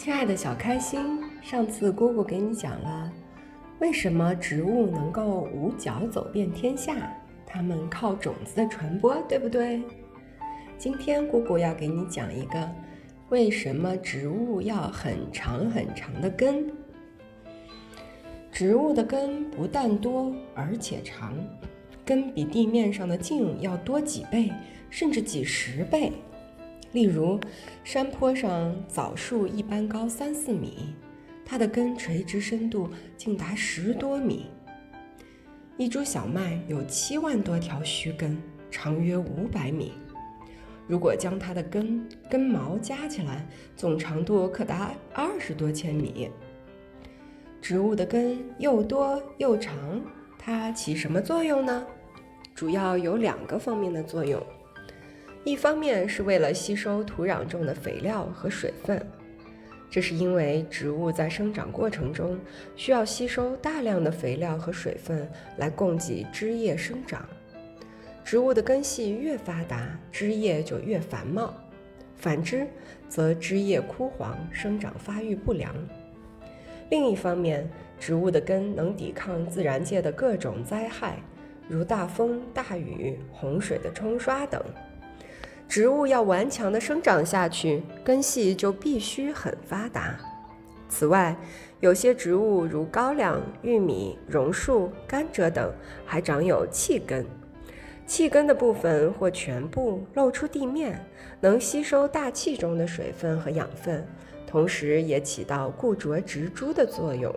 亲爱的小开心，上次姑姑给你讲了，为什么植物能够五脚走遍天下？它们靠种子的传播，对不对？今天姑姑要给你讲一个，为什么植物要很长很长的根？植物的根不但多，而且长，根比地面上的茎要多几倍，甚至几十倍。例如，山坡上枣树一般高三四米，它的根垂直深度竟达十多米。一株小麦有七万多条须根，长约五百米。如果将它的根根毛加起来，总长度可达二十多千米。植物的根又多又长，它起什么作用呢？主要有两个方面的作用。一方面是为了吸收土壤中的肥料和水分，这是因为植物在生长过程中需要吸收大量的肥料和水分来供给枝叶生长。植物的根系越发达，枝叶就越繁茂；反之，则枝叶枯黄，生长发育不良。另一方面，植物的根能抵抗自然界的各种灾害，如大风、大雨、洪水的冲刷等。植物要顽强地生长下去，根系就必须很发达。此外，有些植物如高粱、玉米、榕树、甘蔗等，还长有气根。气根的部分或全部露出地面，能吸收大气中的水分和养分，同时也起到固着植株的作用。